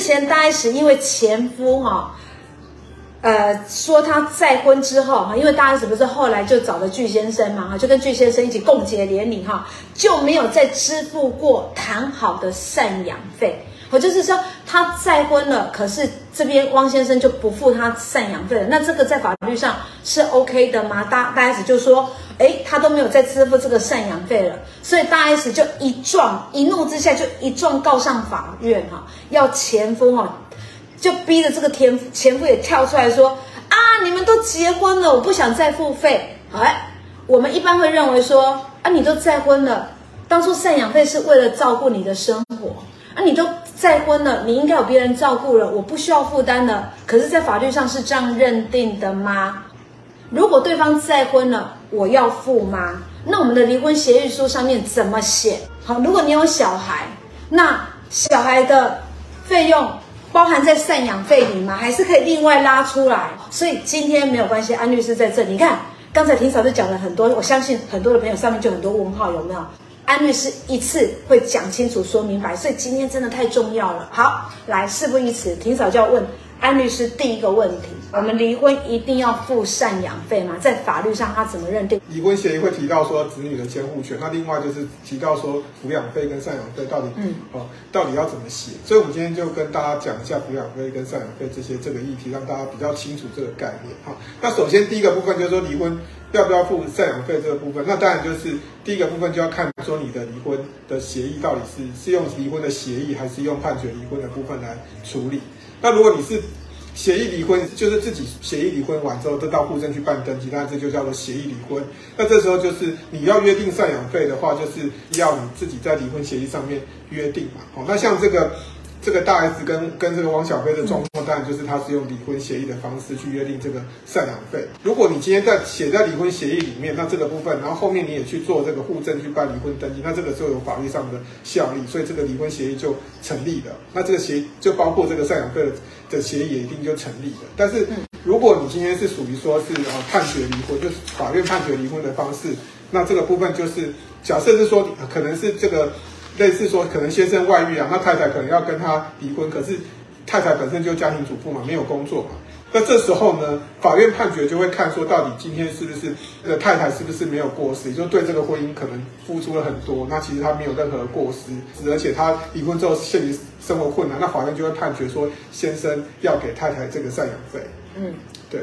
之前大 S 因为前夫哈，呃，说他再婚之后哈，因为大 S 不是后来就找了具先生嘛哈，就跟具先生一起共结连理哈，就没有再支付过谈好的赡养费。我就是说，他再婚了，可是这边汪先生就不付他赡养费了。那这个在法律上是 OK 的吗？大大 S 就说，诶，他都没有再支付这个赡养费了，所以大 S 就一撞，一怒之下就一撞告上法院哈，要前夫哈，就逼着这个前前夫也跳出来说，啊，你们都结婚了，我不想再付费。哎，我们一般会认为说，啊，你都再婚了，当初赡养费是为了照顾你的生活，啊，你都。再婚了，你应该有别人照顾了，我不需要负担了。可是，在法律上是这样认定的吗？如果对方再婚了，我要付吗？那我们的离婚协议书上面怎么写？好，如果你有小孩，那小孩的费用包含在赡养费里吗？还是可以另外拉出来？所以今天没有关系，安律师在这里。你看，刚才庭嫂就讲了很多，我相信很多的朋友上面就很多问号，有没有？安律师一次会讲清楚、说明白，所以今天真的太重要了。好，来，事不宜迟，庭嫂就要问安律师第一个问题：我们离婚一定要付赡养费吗？在法律上他怎么认定？离婚协议会提到说子女的监护权，那另外就是提到说抚养费跟赡养费到底，嗯，哦，到底要怎么写？所以我们今天就跟大家讲一下抚养费跟赡养费这些这个议题，让大家比较清楚这个概念。哈，那首先第一个部分就是说离婚。要不要付赡养费这个部分？那当然就是第一个部分就要看说你的离婚的协议到底是是用离婚的协议，还是用判决离婚的部分来处理。那如果你是协议离婚，就是自己协议离婚完之后，都到户政去办登记，那这就叫做协议离婚。那这时候就是你要约定赡养费的话，就是要你自己在离婚协议上面约定嘛。好，那像这个。这个大 S 跟跟这个汪小菲的状况，当然就是他是用离婚协议的方式去约定这个赡养费。如果你今天在写在离婚协议里面，那这个部分，然后后面你也去做这个户政去办离婚登记，那这个就有法律上的效力，所以这个离婚协议就成立了。那这个协就包括这个赡养费的协议也一定就成立了。但是如果你今天是属于说是呃判决离婚，就是法院判决离婚的方式，那这个部分就是假设是说可能是这个。类似说，可能先生外遇啊，那太太可能要跟他离婚，可是太太本身就家庭主妇嘛，没有工作嘛。那这时候呢，法院判决就会看说，到底今天是不是这个太太是不是没有过失，也就对这个婚姻可能付出了很多，那其实他没有任何过失，而且他离婚之后现实生活困难，那法院就会判决说，先生要给太太这个赡养费。嗯，对。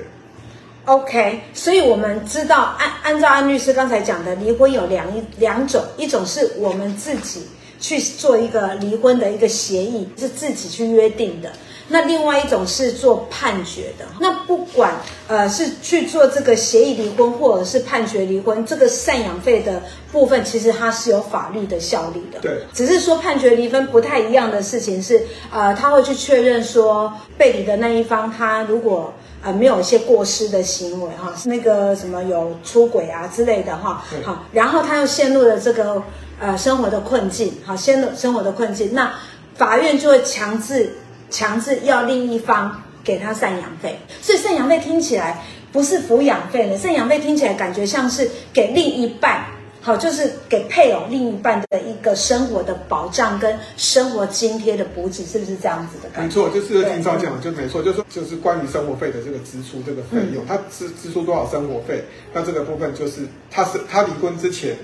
OK，所以我们知道，按按照安律师刚才讲的，离婚有两两种，一种是我们自己。去做一个离婚的一个协议，是自己去约定的。那另外一种是做判决的。那不管呃是去做这个协议离婚，或者是判决离婚，这个赡养费的部分，其实它是有法律的效力的。对，只是说判决离婚不太一样的事情是，呃，他会去确认说被离的那一方，他如果呃没有一些过失的行为哈，那个什么有出轨啊之类的哈，好，然后他又陷入了这个。呃，生活的困境，好，先的生活的困境，那法院就会强制强制要另一方给他赡养费，所以赡养费听起来不是抚养费呢，赡养费听起来感觉像是给另一半，好，就是给配偶另一半的一个生活的保障跟生活津贴的补给，是不是这样子的感觉？没错，就是霆嫂讲的就没错，就是说就是关于生活费的这个支出这个费用，嗯、他支支出多少生活费，那这个部分就是他是他离婚之前。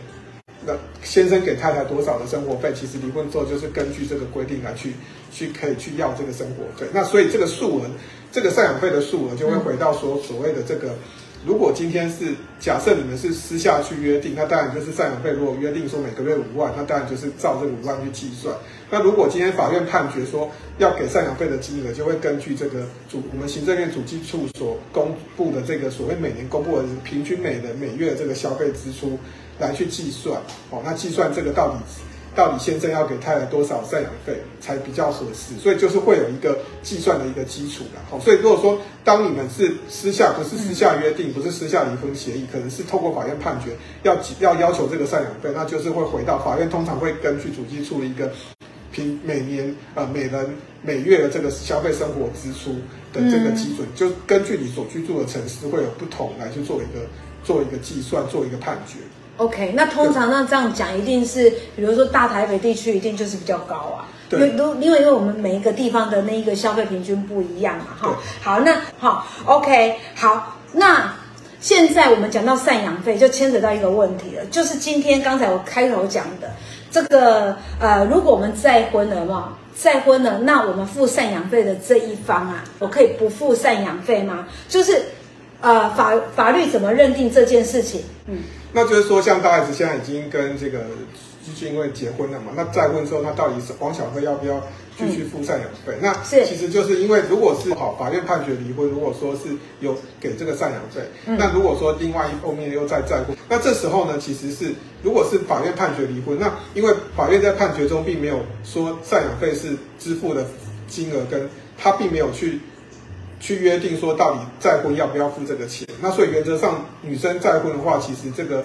那先生给太太多少的生活费？其实离婚之后就是根据这个规定来去去可以去要这个生活费。那所以这个数额，这个赡养费的数额就会回到说所谓的这个，如果今天是假设你们是私下去约定，那当然就是赡养费。如果约定说每个月五万，那当然就是照这个五万去计算。那如果今天法院判决说要给赡养费的金额，就会根据这个主我们行政院主计处所公布的这个所谓每年公布的平均每人每月这个消费支出。来去计算，哦，那计算这个到底到底先生要给太太多少赡养费才比较合适？所以就是会有一个计算的一个基础的，好，所以如果说当你们是私下不是私下约定，不是私下离婚协议，可能是透过法院判决要要要求这个赡养费，那就是会回到法院，通常会根据主计处的一个平每年呃每人每月的这个消费生活支出的这个基准，就根据你所居住的城市会有不同来去做一个做一个计算，做一个判决。OK，那通常那这样讲，一定是比如说大台北地区一定就是比较高啊。因为都因为因为我们每一个地方的那一个消费平均不一样嘛，哈。好，那好，OK，好，那现在我们讲到赡养费，就牵扯到一个问题了，就是今天刚才我开头讲的这个呃，如果我们再婚了嘛，再婚了，那我们付赡养费的这一方啊，我可以不付赡养费吗？就是呃，法法律怎么认定这件事情？嗯。那就是说，像大 S 现在已经跟这个就是因为结婚了嘛？那再婚之后，那到底是王小菲要不要继续付赡养费？嗯、那其实就是因为，如果是好法院判决离婚，如果说是有给这个赡养费，嗯、那如果说另外一方面又再再婚，那这时候呢，其实是如果是法院判决离婚，那因为法院在判决中并没有说赡养费是支付的金额，跟他并没有去。去约定说到底再婚要不要付这个钱？那所以原则上女生再婚的话，其实这个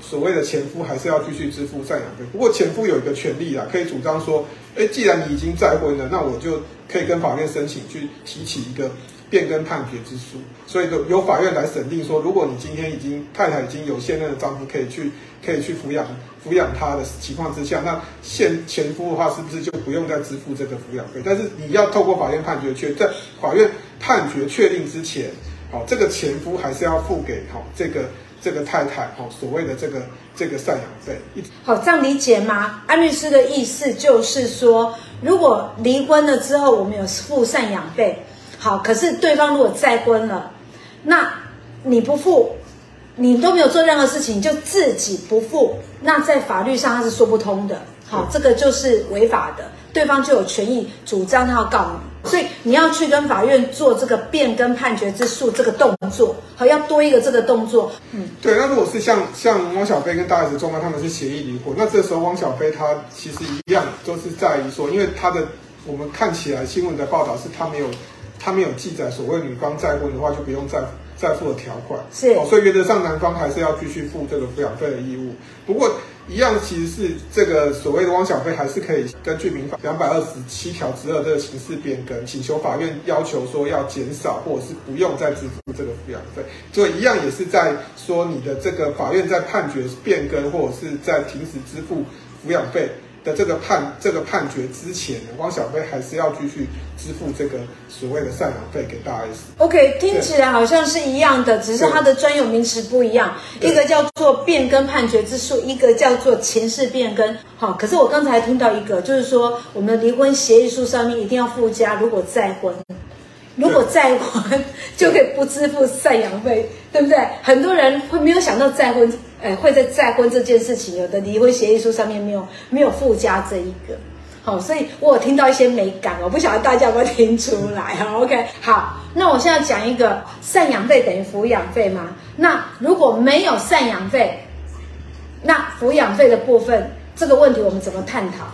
所谓的前夫还是要继续支付赡养费。不过前夫有一个权利啊，可以主张说，哎，既然你已经再婚了，那我就可以跟法院申请去提起一个变更判决之诉。所以由由法院来审定说，如果你今天已经太太已经有现任的丈夫可以去可以去抚养抚养她的情况之下，那现前夫的话是不是就不用再支付这个抚养费？但是你要透过法院判决确在法院。判决确定之前，好，这个前夫还是要付给好这个这个太太好所谓的这个这个赡养费。好，这样理解吗？安律师的意思就是说，如果离婚了之后，我们有付赡养费，好，可是对方如果再婚了，那你不付，你都没有做任何事情，就自己不付，那在法律上他是说不通的。好，这个就是违法的，对方就有权益主张他要告你。所以你要去跟法院做这个变更判决之诉这个动作，好，要多一个这个动作。嗯，对。那如果是像像汪小菲跟大 S 状况，他们是协议离婚，那这时候汪小菲他其实一样都是在于说，因为他的我们看起来新闻的报道是他没有他没有记载所谓女方再婚的话就不用再再付的条款，是，哦，所以原则上男方还是要继续付这个抚养费的义务。不过。一样，其实是这个所谓的汪小菲还是可以根据民法两百二十七条之二这个形式变更，请求法院要求说要减少或者是不用再支付这个抚养费。所以一样也是在说你的这个法院在判决变更或者是在停止支付抚养费。的这个判这个判决之前，汪小菲还是要继续支付这个所谓的赡养费给大 S。OK，听起来好像是一样的，只是它的专有名词不一样，一个叫做变更判决之诉，一个叫做前事变更。好，可是我刚才听到一个，就是说我们的离婚协议书上面一定要附加，如果再婚，如果再婚就可以不支付赡养费，对不对？很多人会没有想到再婚。哎，会在再婚这件事情，有的离婚协议书上面没有没有附加这一个，好，所以我有听到一些美感，我不晓得大家有没有听出来哈。OK，好，那我现在讲一个赡养费等于抚养费吗？那如果没有赡养费，那抚养费的部分这个问题我们怎么探讨？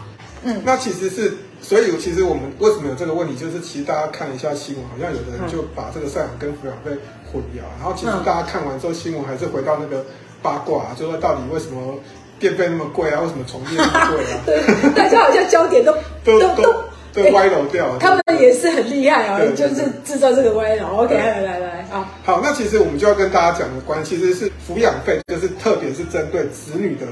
嗯，那其实是，所以其实我们为什么有这个问题，就是其实大家看一下新闻，好像有的人就把这个赡养跟抚养费混淆，然后其实大家看完之后，新闻还是回到那个。八卦啊，就说到底为什么电费那么贵啊？为什么重电那么贵啊？对，大家好像焦点都 都都都，都歪楼掉了。他们也是很厉害啊，就是制造这个歪楼。OK，来来来，好。好，那其实我们就要跟大家讲的关系，其实是抚养费，就是特别是针对子女的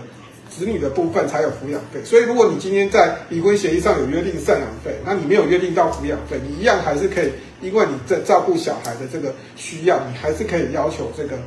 子女的部分才有抚养费。所以如果你今天在离婚协议上有约定赡养费，那你没有约定到抚养费，你一样还是可以，因为你在照顾小孩的这个需要，你还是可以要求这个。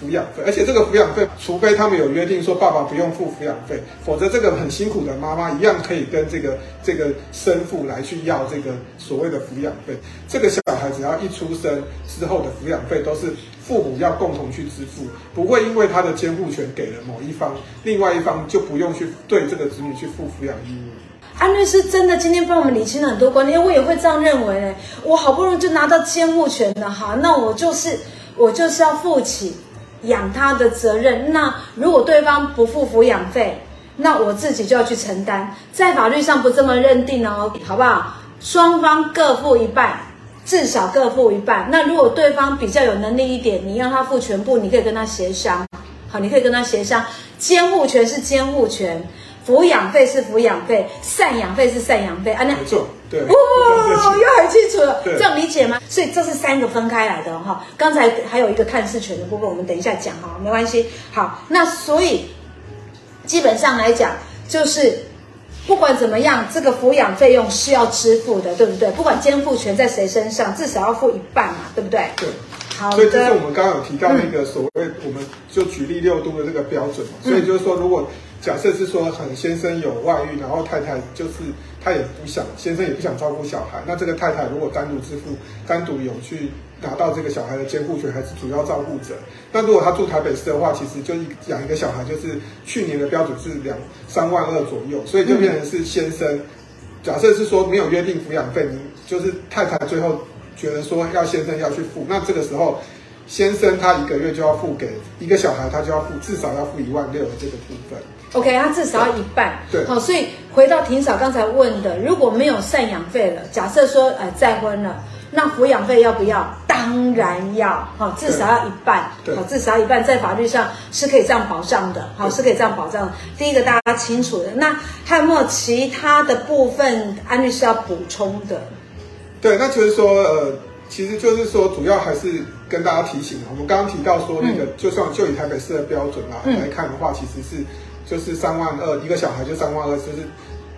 抚养费，而且这个抚养费，除非他们有约定说爸爸不用付抚养费，否则这个很辛苦的妈妈一样可以跟这个这个生父来去要这个所谓的抚养费。这个小孩只要一出生之后的抚养费都是父母要共同去支付，不会因为他的监护权给了某一方，另外一方就不用去对这个子女去付抚养义务。安律师真的今天帮我们理清了很多观念，我也会这样认为。我好不容易就拿到监护权了哈，那我就是我就是要负起。养他的责任，那如果对方不付抚养费，那我自己就要去承担。在法律上不这么认定哦，好不好？双方各付一半，至少各付一半。那如果对方比较有能力一点，你让他付全部，你可以跟他协商。好，你可以跟他协商。监护权是监护权。抚养费是抚养费，赡养费是赡养费，啊，那没错，对，哇、哦，又很清楚了，对这样理解吗？所以这是三个分开来的哈。刚才还有一个探视权的部分，我们等一下讲哈，没关系。好，那所以基本上来讲，就是不管怎么样，这个抚养费用是要支付的，对不对？不管监护权在谁身上，至少要付一半嘛，对不对？对。好。所以这是我们刚刚有提到那个所谓，我们就举例六度的这个标准嘛。所以就是说，如果假设是说，很先生有外遇，然后太太就是他也不想，先生也不想照顾小孩，那这个太太如果单独支付，单独有去拿到这个小孩的监护权，还是主要照顾者。那如果他住台北市的话，其实就养一个小孩，就是去年的标准是两三万二左右，所以就变成是先生。假设是说没有约定抚养费，你就是太太最后觉得说要先生要去付，那这个时候。先生他一个月就要付给一个小孩，他就要付至少要付一万六的这个部分。OK，他至少要一半。对，好，所以回到庭嫂刚才问的，如果没有赡养费了，假设说呃再婚了，那抚养费要不要？当然要，好，至少要一半。对，好，至少要一半，在法律上是可以这样保障的。好，是可以这样保障的。第一个大家清楚的，那还有没有其他的部分安律师要补充的？对，那就是说呃。其实就是说，主要还是跟大家提醒，我们刚刚提到说，那个就算就以台北市的标准啊来看的话，其实是就是三万二一个小孩就三万二，就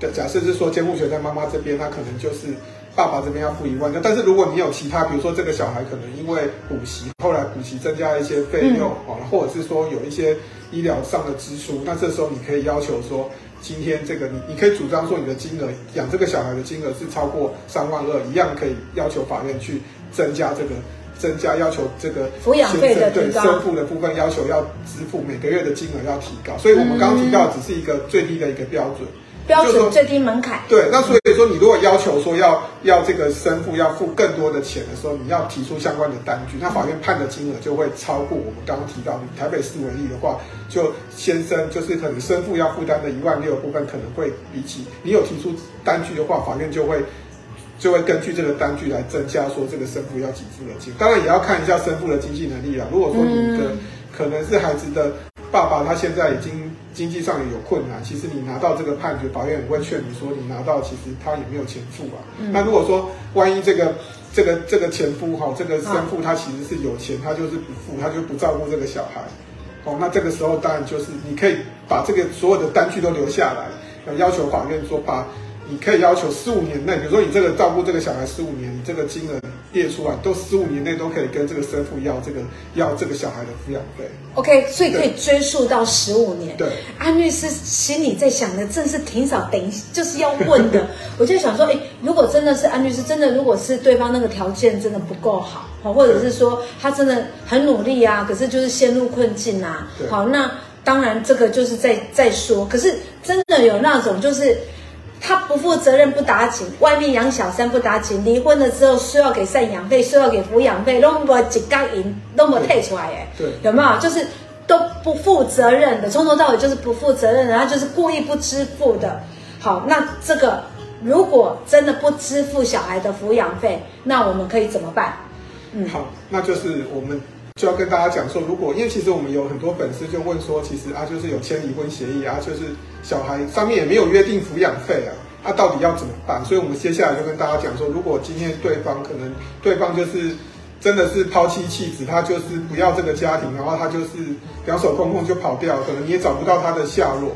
是假设是说监护权在妈妈这边，那可能就是爸爸这边要付一万。但是如果你有其他，比如说这个小孩可能因为补习，后来补习增加一些费用啊，或者是说有一些医疗上的支出，那这时候你可以要求说。今天这个你你可以主张说你的金额养这个小孩的金额是超过三万二，一样可以要求法院去增加这个增加要求这个抚养费的对生父的部分要求要支付每个月的金额要提高，所以我们刚刚提到只是一个最低的一个标准。标准最低门槛。对，那所以说你如果要求说要要这个生父要付更多的钱的时候，你要提出相关的单据，那法院判的金额就会超过我们刚刚提到的。以台北市为例的话，就先生就是可能生父要负担的一万六的部分，可能会比起你有提出单据的话，法院就会就会根据这个单据来增加说这个生父要给付的金。当然也要看一下生父的经济能力啦。如果说你的可能是孩子的爸爸，他现在已经。经济上也有困难，其实你拿到这个判决，法院也会劝你说，你拿到其实他也没有钱付啊。嗯、那如果说万一这个这个这个前夫哈，这个生父他其实是有钱，他就是不付，他就不照顾这个小孩，哦，那这个时候当然就是你可以把这个所有的单据都留下来，要要求法院说把。你可以要求十五年内，比如说你这个照顾这个小孩十五年，你这个金额列出来，都十五年内都可以跟这个生父要这个要这个小孩的抚养费。OK，所以可以追溯到十五年。对，安律师心里在想的，正是挺少等一就是要问的。我就想说，哎，如果真的是安律师，真的如果是对方那个条件真的不够好，好，或者是说他真的很努力啊，可是就是陷入困境啊，好，那当然这个就是在在说。可是真的有那种就是。他不负责任不打紧，外面养小三不打紧，离婚了之后说要给赡养费，说要给抚养费，都没几刚银，都没退出来，哎，对，有没有？就是都不负责任的，从头到尾就是不负责任的，然后就是故意不支付的。好，那这个如果真的不支付小孩的抚养费，那我们可以怎么办？嗯，好，那就是我们。就要跟大家讲说，如果因为其实我们有很多粉丝就问说，其实啊就是有签离婚协议啊，就是小孩上面也没有约定抚养费啊，啊到底要怎么办？所以我们接下来就跟大家讲说，如果今天对方可能对方就是真的是抛妻弃子，他就是不要这个家庭，然后他就是两手空空就跑掉，可能你也找不到他的下落，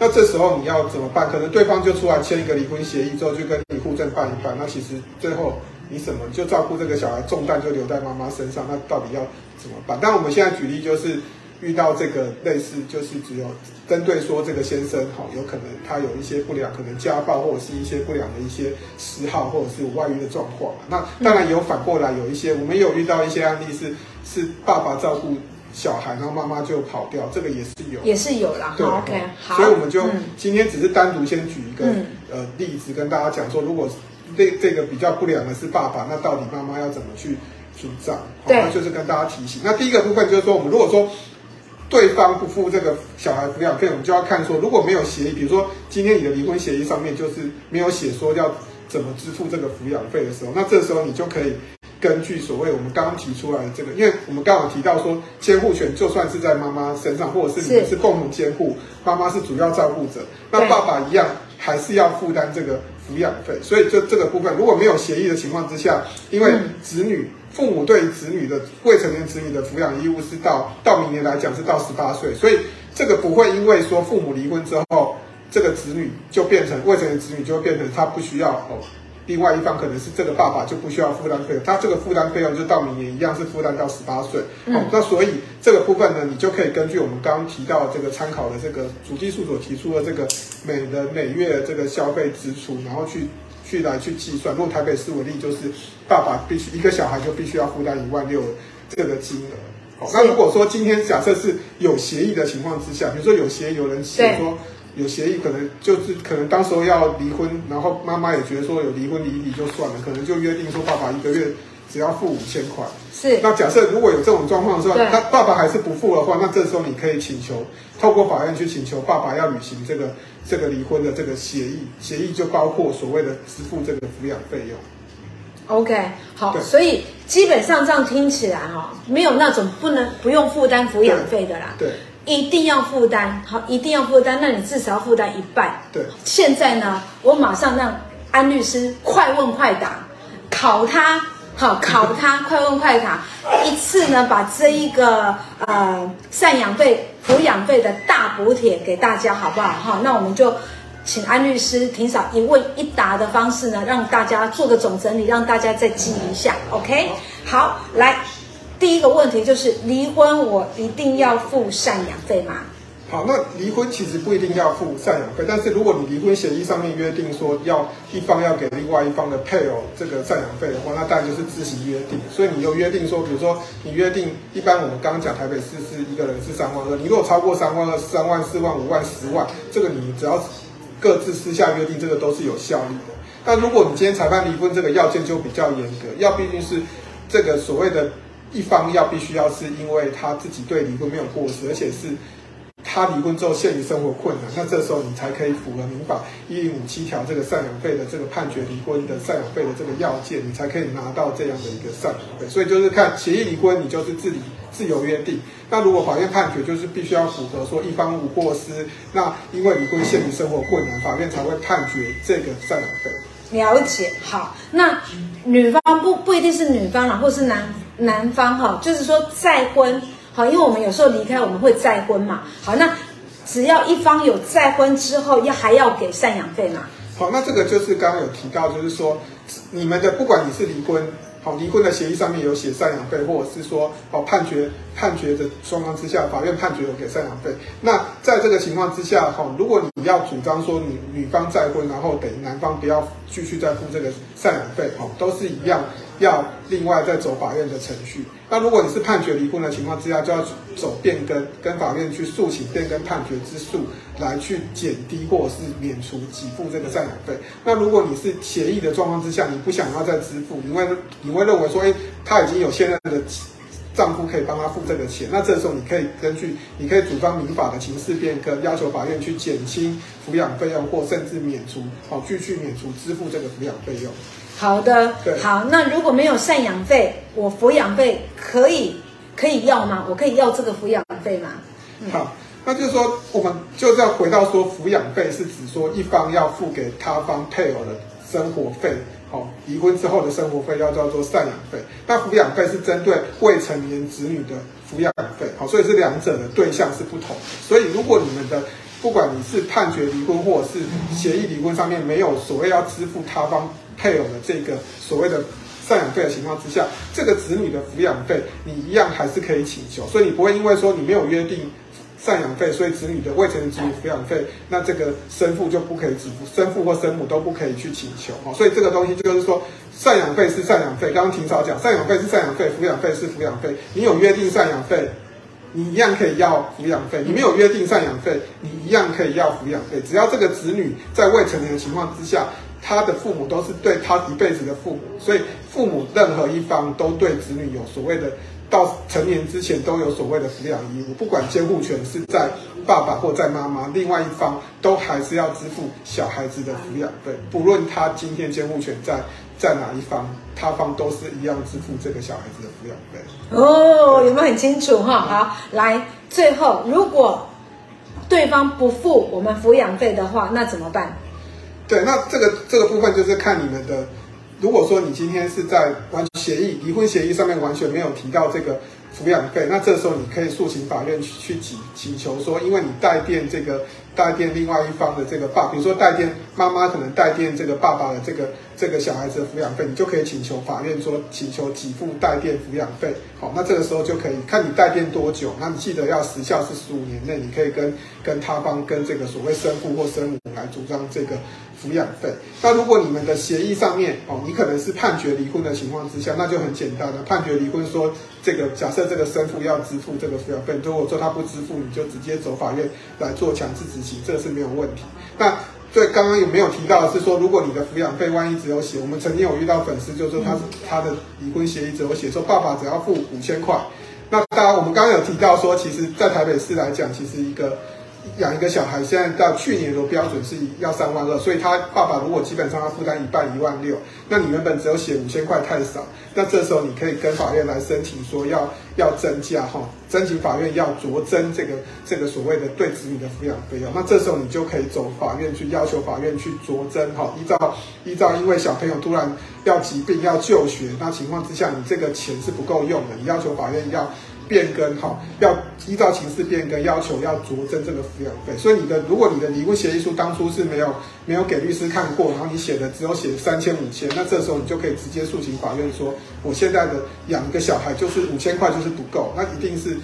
那这时候你要怎么办？可能对方就出来签一个离婚协议之后，就跟你户政办一办，那其实最后。你什么就照顾这个小孩，重担就留在妈妈身上，那到底要怎么办？但我们现在举例就是遇到这个类似，就是只有针对说这个先生哈，有可能他有一些不良，可能家暴或者是一些不良的一些嗜好，或者是有外遇的状况。那当然也有反过来有一些，我们有遇到一些案例是是爸爸照顾小孩，然后妈妈就跑掉，这个也是有，也是有啦。对，OK，好。所以我们就今天只是单独先举一个、嗯、呃例子跟大家讲说，如果。这这个比较不良的是爸爸，那到底妈妈要怎么去主张？对，那就是跟大家提醒。那第一个部分就是说，我们如果说对方不付这个小孩抚养费，我们就要看说，如果没有协议，比如说今天你的离婚协议上面就是没有写说要怎么支付这个抚养费的时候，那这时候你就可以根据所谓我们刚刚提出来的这个，因为我们刚好提到说，监护权就算是在妈妈身上，或者是你们是共同监护，妈妈是主要照顾者，那爸爸一样还是要负担这个。抚养费，所以就这个部分，如果没有协议的情况之下，因为子女父母对子女的未成年子女的抚养义务是到到明年来讲是到十八岁，所以这个不会因为说父母离婚之后，这个子女就变成未成年子女，就会变成他不需要哦。另外一方可能是这个爸爸就不需要负担费用，他这个负担费用就到明年一样是负担到十八岁。嗯、哦，那所以这个部分呢，你就可以根据我们刚刚提到的这个参考的这个主计处所提出的这个每人每月这个消费支出，然后去去来去计算。如果台北市为例，就是爸爸必须一个小孩就必须要负担一万六这个金额。哦，那如果说今天假设是有协议的情况之下，比如说有协议有人写说。有协议，可能就是可能当时候要离婚，然后妈妈也觉得说有离婚离离就算了，可能就约定说爸爸一个月只要付五千块。是。那假设如果有这种状况的时候，那爸爸还是不付的话，那这时候你可以请求透过法院去请求爸爸要履行这个这个离婚的这个协议，协议就包括所谓的支付这个抚养费用。OK，好，所以基本上这样听起来哈，没有那种不能不用负担抚养费的啦。对。对一定要负担，好，一定要负担。那你至少要负担一半。对。现在呢，我马上让安律师快问快答，考他，好，考他，快问快答，一次呢把这一个呃赡养费、抚养费的大补贴给大家，好不好？哈，那我们就请安律师霆嫂一问一答的方式呢，让大家做个总整理，让大家再记一下。OK，好，来。第一个问题就是离婚，我一定要付赡养费吗？好，那离婚其实不一定要付赡养费，但是如果你离婚协议上面约定说要一方要给另外一方的配偶这个赡养费的话，那当然就是自行约定。所以你有约定说，比如说你约定，一般我们刚刚讲台北市是一个人是三万二，你如果超过三万二、三万、四万、五万、十万，这个你只要各自私下约定，这个都是有效力的。但如果你今天裁判离婚，这个要件就比较严格，要毕竟是这个所谓的。一方要必须要是因为他自己对离婚没有过失，而且是他离婚之后陷于生活困难，那这时候你才可以符合民法一零五七条这个赡养费的这个判决离婚的赡养费的这个要件，你才可以拿到这样的一个赡养费。所以就是看协议离婚，你就是自己自由约定。那如果法院判决就是必须要符合说一方无过失，那因为离婚陷于生活困难，法院才会判决这个赡养费。了解，好，那女方不不一定是女方啦，或是男男方哈，就是说再婚，好，因为我们有时候离开我们会再婚嘛，好，那只要一方有再婚之后，要还要给赡养费嘛？好，那这个就是刚刚有提到，就是说你们的不管你是离婚。好，离婚的协议上面有写赡养费，或者是说，好，判决判决的双方之下，法院判决有给赡养费。那在这个情况之下，哈，如果你要主张说你女方再婚，然后等于男方不要继续再付这个赡养费，哦，都是一样。要另外再走法院的程序。那如果你是判决离婚的情况之下，就要走变更，跟法院去诉请变更判决之诉，来去减低或者是免除给付这个赡养费。那如果你是协议的状况之下，你不想要再支付，你会你会认为说，哎，他已经有现在的丈夫可以帮他付这个钱，那这时候你可以根据，你可以主张民法的情事变更，要求法院去减轻抚养费用，或甚至免除，好继续免除支付这个抚养费用。好的，好，那如果没有赡养费，我抚养费可以可以要吗？我可以要这个抚养费吗？嗯、好，那就是说，我们就要回到说，抚养费是指说一方要付给他方配偶的生活费，好，离婚之后的生活费要叫做赡养费。那抚养费是针对未成年子女的抚养费，好，所以是两者的对象是不同。所以如果你们的不管你是判决离婚或者是协议离婚上面没有所谓要支付他方。配偶的这个所谓的赡养费的情况之下，这个子女的抚养费你一样还是可以请求，所以你不会因为说你没有约定赡养费，所以子女的未成年子女抚养费，那这个生父就不可以支付，生父或生母都不可以去请求哦。所以这个东西就是说，赡养费是赡养费，刚刚庭嫂讲，赡养费是赡养费，抚养费是抚养费，你有约定赡养费，你一样可以要抚养费；你没有约定赡养费，你一样可以要抚养费。只要这个子女在未成年的情况之下。他的父母都是对他一辈子的父母，所以父母任何一方都对子女有所谓的，到成年之前都有所谓的抚养义务，不管监护权是在爸爸或在妈妈，另外一方都还是要支付小孩子的抚养费，不论他今天监护权在在哪一方，他方都是一样支付这个小孩子的抚养费。哦，有没有很清楚哈？好，来，最后如果对方不付我们抚养费的话，那怎么办？对，那这个这个部分就是看你们的。如果说你今天是在完协议离婚协议上面完全没有提到这个抚养费，那这时候你可以诉请法院去去请请求说，因为你代垫这个代垫另外一方的这个爸，比如说代垫妈妈可能代垫这个爸爸的这个这个小孩子的抚养费，你就可以请求法院说请求给付代垫抚养费。好，那这个时候就可以看你代垫多久，那你记得要时效是十五年内，你可以跟跟他方跟这个所谓生父或生母来主张这个抚养费。那如果你们的协议上面哦，你可能是判决离婚的情况之下，那就很简单了，判决离婚说这个假设这个生父要支付这个抚养费，如果说他不支付，你就直接走法院来做强制执行，这个是没有问题。那对刚刚有没有提到的是说，如果你的抚养费万一只有写，我们曾经有遇到粉丝就是说他是他的离婚协议只有写说爸爸只要付五千块，那当然我们刚刚有提到说，其实在台北市来讲，其实一个。养一个小孩，现在到去年的标准是要三万二，所以他爸爸如果基本上要负担一半一万六，那你原本只有写五千块太少，那这时候你可以跟法院来申请说要要增加哈，申请法院要酌增这个这个所谓的对子女的抚养费用，那这时候你就可以走法院去要求法院去酌增哈，依照依照因为小朋友突然要疾病要就学，那情况之下你这个钱是不够用的，你要求法院要。变更哈，要依照情势变更，要求要酌增这个抚养费。所以你的，如果你的离婚协议书当初是没有没有给律师看过，然后你写的只有写三千五千，那这时候你就可以直接诉请法院说，我现在的养一个小孩就是五千块就是不够，那一定是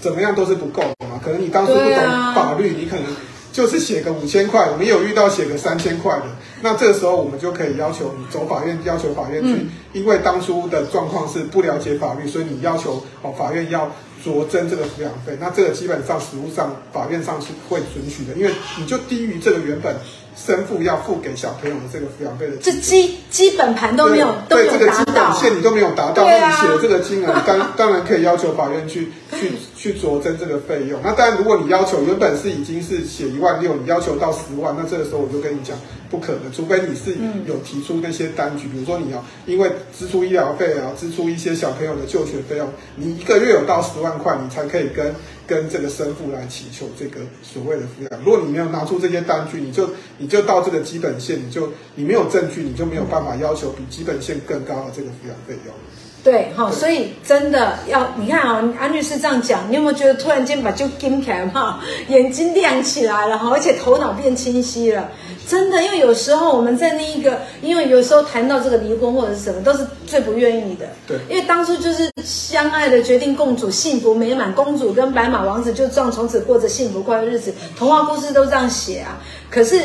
怎么样都是不够的嘛。可能你当初不懂法律，你可能。就是写个五千块，我们有遇到写个三千块的，那这个时候我们就可以要求你走法院，要求法院去，嗯、因为当初的状况是不了解法律，所以你要求哦法院要酌增这个抚养费，那这个基本上实务上法院上是会准许的，因为你就低于这个原本。生父要付给小朋友的这个抚养费的，这基基本盘都没有，都没有达到，对这个基本线你都没有达到，那、啊、你写的这个金额，你当 当然可以要求法院去去去酌增这个费用。那当然，如果你要求原本是已经是写一万六，你要求到十万，那这个时候我就跟你讲，不可能，除非你是有提出那些单据，比如说你要因为支出医疗费啊，支出一些小朋友的就学费用，你一个月有到十万块，你才可以跟。跟这个生父来祈求这个所谓的抚养，如果你没有拿出这些单据，你就你就到这个基本线，你就你没有证据，你就没有办法要求比基本线更高的这个抚养费用。对，好，所以真的要你看啊，安律师这样讲，你有没有觉得突然间把就盯起来哈，眼睛亮起来了哈，而且头脑变清晰了？真的，因为有时候我们在那一个，因为有时候谈到这个离婚或者是什么，都是最不愿意的。对，因为当初就是相爱的决定共处，幸福美满，公主跟白马王子就这样从此过着幸福快乐日子，童话故事都这样写啊。可是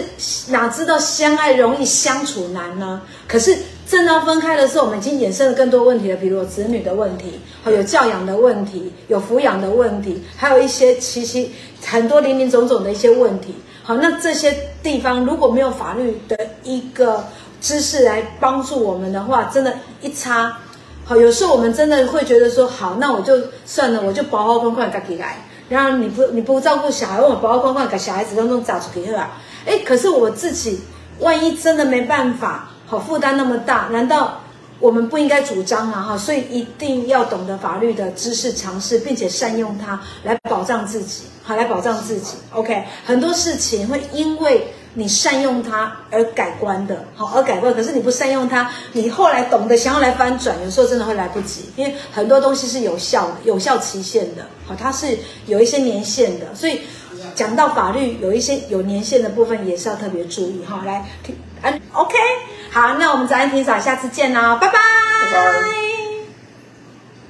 哪知道相爱容易相处难呢？可是。正当分开的时候，我们已经衍生了更多问题了，比如子女的问题，还有教养的问题，有抚养的问题，还有一些其其很多林林总总的一些问题。好，那这些地方如果没有法律的一个知识来帮助我们的话，真的，一差，好，有时候我们真的会觉得说，好，那我就算了，我就包包框框给来，然后你不你不照顾小孩，我包包框框给小孩子都弄砸出去了，哎，可是我自己万一真的没办法。好，负担那么大，难道我们不应该主张吗？哈，所以一定要懂得法律的知识常识，并且善用它来保障自己，好，来保障自己。OK，很多事情会因为你善用它而改观的，好，而改观。可是你不善用它，你后来懂得想要来翻转，有时候真的会来不及，因为很多东西是有效的，有效期限的，好，它是有一些年限的，所以讲到法律有一些有年限的部分，也是要特别注意。哈，来，OK。好，那我们早安霆嫂，下次见喽，拜拜。拜拜。